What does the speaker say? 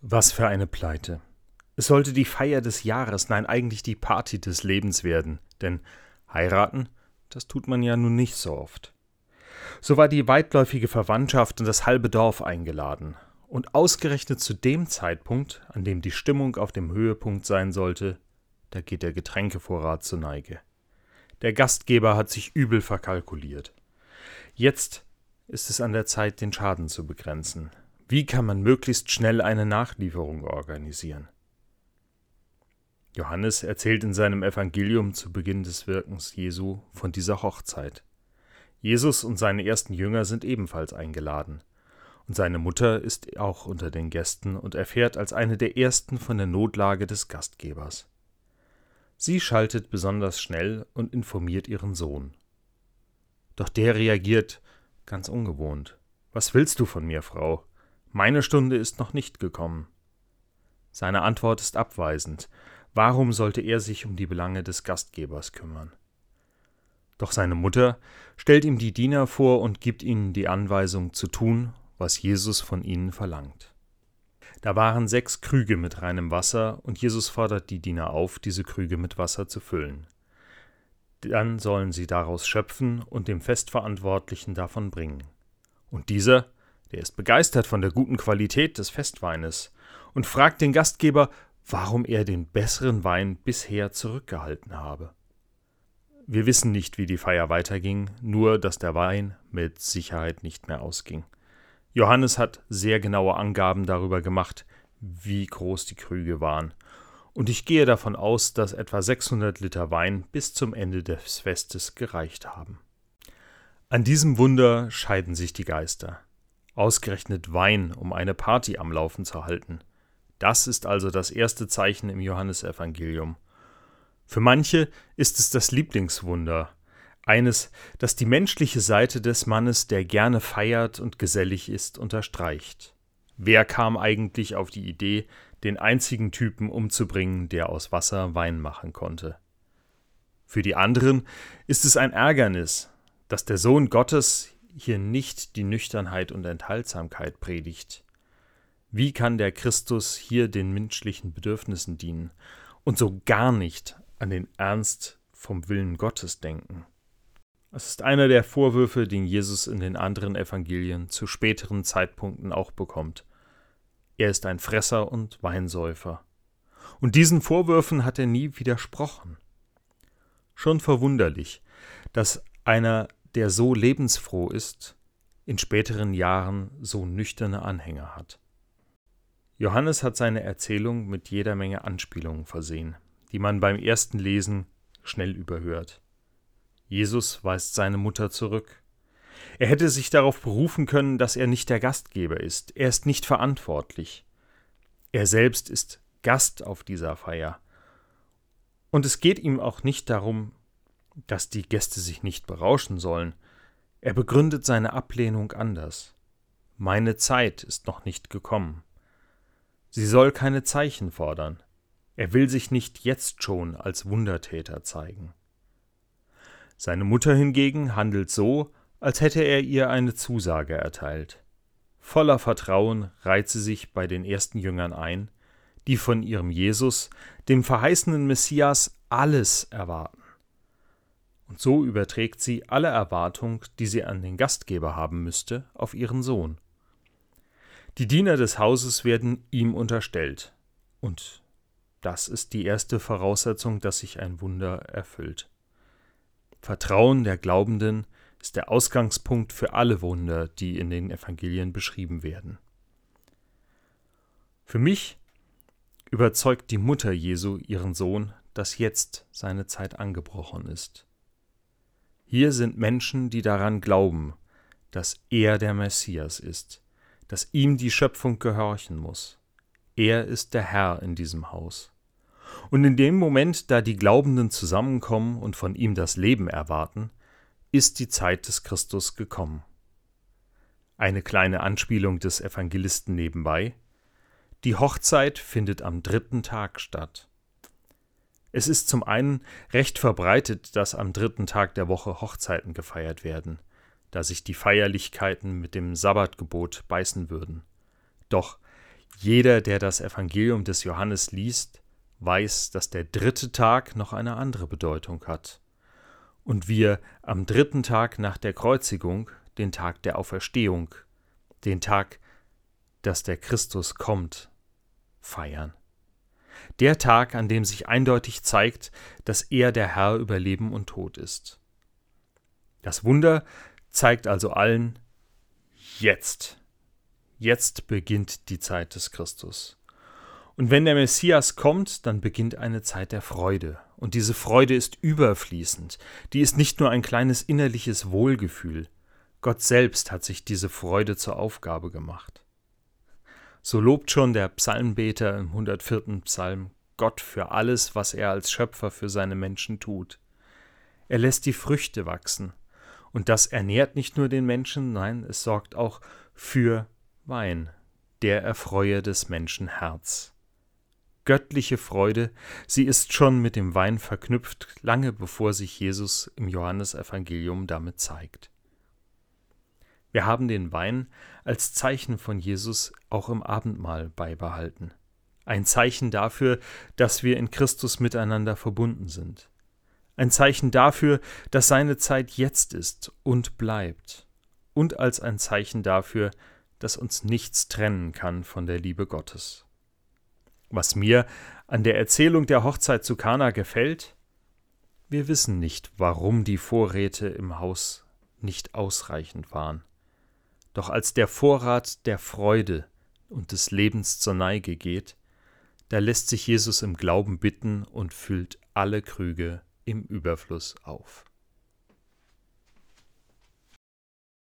Was für eine Pleite. Es sollte die Feier des Jahres, nein eigentlich die Party des Lebens werden, denn heiraten, das tut man ja nun nicht so oft. So war die weitläufige Verwandtschaft und das halbe Dorf eingeladen, und ausgerechnet zu dem Zeitpunkt, an dem die Stimmung auf dem Höhepunkt sein sollte, da geht der Getränkevorrat zur Neige. Der Gastgeber hat sich übel verkalkuliert. Jetzt ist es an der Zeit, den Schaden zu begrenzen. Wie kann man möglichst schnell eine Nachlieferung organisieren? Johannes erzählt in seinem Evangelium zu Beginn des Wirkens Jesu von dieser Hochzeit. Jesus und seine ersten Jünger sind ebenfalls eingeladen. Und seine Mutter ist auch unter den Gästen und erfährt als eine der ersten von der Notlage des Gastgebers. Sie schaltet besonders schnell und informiert ihren Sohn. Doch der reagiert ganz ungewohnt. Was willst du von mir, Frau? Meine Stunde ist noch nicht gekommen. Seine Antwort ist abweisend. Warum sollte er sich um die Belange des Gastgebers kümmern? Doch seine Mutter stellt ihm die Diener vor und gibt ihnen die Anweisung zu tun, was Jesus von ihnen verlangt. Da waren sechs Krüge mit reinem Wasser, und Jesus fordert die Diener auf, diese Krüge mit Wasser zu füllen. Dann sollen sie daraus schöpfen und dem Festverantwortlichen davon bringen. Und dieser der ist begeistert von der guten Qualität des Festweines und fragt den Gastgeber, warum er den besseren Wein bisher zurückgehalten habe. Wir wissen nicht, wie die Feier weiterging, nur dass der Wein mit Sicherheit nicht mehr ausging. Johannes hat sehr genaue Angaben darüber gemacht, wie groß die Krüge waren, und ich gehe davon aus, dass etwa 600 Liter Wein bis zum Ende des Festes gereicht haben. An diesem Wunder scheiden sich die Geister. Ausgerechnet Wein, um eine Party am Laufen zu halten. Das ist also das erste Zeichen im Johannesevangelium. Für manche ist es das Lieblingswunder, eines, das die menschliche Seite des Mannes, der gerne feiert und gesellig ist, unterstreicht. Wer kam eigentlich auf die Idee, den einzigen Typen umzubringen, der aus Wasser Wein machen konnte? Für die anderen ist es ein Ärgernis, dass der Sohn Gottes hier nicht die Nüchternheit und Enthaltsamkeit predigt. Wie kann der Christus hier den menschlichen Bedürfnissen dienen und so gar nicht an den Ernst vom Willen Gottes denken? Es ist einer der Vorwürfe, den Jesus in den anderen Evangelien zu späteren Zeitpunkten auch bekommt. Er ist ein Fresser und Weinsäufer. Und diesen Vorwürfen hat er nie widersprochen. Schon verwunderlich, dass einer der so lebensfroh ist, in späteren Jahren so nüchterne Anhänger hat. Johannes hat seine Erzählung mit jeder Menge Anspielungen versehen, die man beim ersten Lesen schnell überhört. Jesus weist seine Mutter zurück. Er hätte sich darauf berufen können, dass er nicht der Gastgeber ist, er ist nicht verantwortlich. Er selbst ist Gast auf dieser Feier. Und es geht ihm auch nicht darum, dass die Gäste sich nicht berauschen sollen. Er begründet seine Ablehnung anders. Meine Zeit ist noch nicht gekommen. Sie soll keine Zeichen fordern. Er will sich nicht jetzt schon als Wundertäter zeigen. Seine Mutter hingegen handelt so, als hätte er ihr eine Zusage erteilt. Voller Vertrauen reiht sie sich bei den ersten Jüngern ein, die von ihrem Jesus, dem verheißenen Messias, alles erwarten. Und so überträgt sie alle Erwartung, die sie an den Gastgeber haben müsste, auf ihren Sohn. Die Diener des Hauses werden ihm unterstellt. Und das ist die erste Voraussetzung, dass sich ein Wunder erfüllt. Vertrauen der Glaubenden ist der Ausgangspunkt für alle Wunder, die in den Evangelien beschrieben werden. Für mich überzeugt die Mutter Jesu ihren Sohn, dass jetzt seine Zeit angebrochen ist. Hier sind Menschen, die daran glauben, dass er der Messias ist, dass ihm die Schöpfung gehorchen muss. Er ist der Herr in diesem Haus. Und in dem Moment, da die Glaubenden zusammenkommen und von ihm das Leben erwarten, ist die Zeit des Christus gekommen. Eine kleine Anspielung des Evangelisten nebenbei. Die Hochzeit findet am dritten Tag statt. Es ist zum einen recht verbreitet, dass am dritten Tag der Woche Hochzeiten gefeiert werden, da sich die Feierlichkeiten mit dem Sabbatgebot beißen würden. Doch Jeder, der das Evangelium des Johannes liest, weiß, dass der dritte Tag noch eine andere Bedeutung hat. Und wir am dritten Tag nach der Kreuzigung, den Tag der Auferstehung, den Tag, dass der Christus kommt, feiern. Der Tag, an dem sich eindeutig zeigt, dass er der Herr über Leben und Tod ist. Das Wunder zeigt also allen, jetzt, jetzt beginnt die Zeit des Christus. Und wenn der Messias kommt, dann beginnt eine Zeit der Freude. Und diese Freude ist überfließend. Die ist nicht nur ein kleines innerliches Wohlgefühl. Gott selbst hat sich diese Freude zur Aufgabe gemacht. So lobt schon der Psalmbeter im 104. Psalm Gott für alles, was er als Schöpfer für seine Menschen tut. Er lässt die Früchte wachsen. Und das ernährt nicht nur den Menschen, nein, es sorgt auch für Wein, der erfreue des Menschen Herz. Göttliche Freude, sie ist schon mit dem Wein verknüpft, lange bevor sich Jesus im Johannesevangelium damit zeigt. Wir haben den Wein als Zeichen von Jesus auch im Abendmahl beibehalten. Ein Zeichen dafür, dass wir in Christus miteinander verbunden sind. Ein Zeichen dafür, dass seine Zeit jetzt ist und bleibt. Und als ein Zeichen dafür, dass uns nichts trennen kann von der Liebe Gottes. Was mir an der Erzählung der Hochzeit zu Kana gefällt, wir wissen nicht, warum die Vorräte im Haus nicht ausreichend waren. Doch als der Vorrat der Freude und des Lebens zur Neige geht, da lässt sich Jesus im Glauben bitten und füllt alle Krüge im Überfluss auf.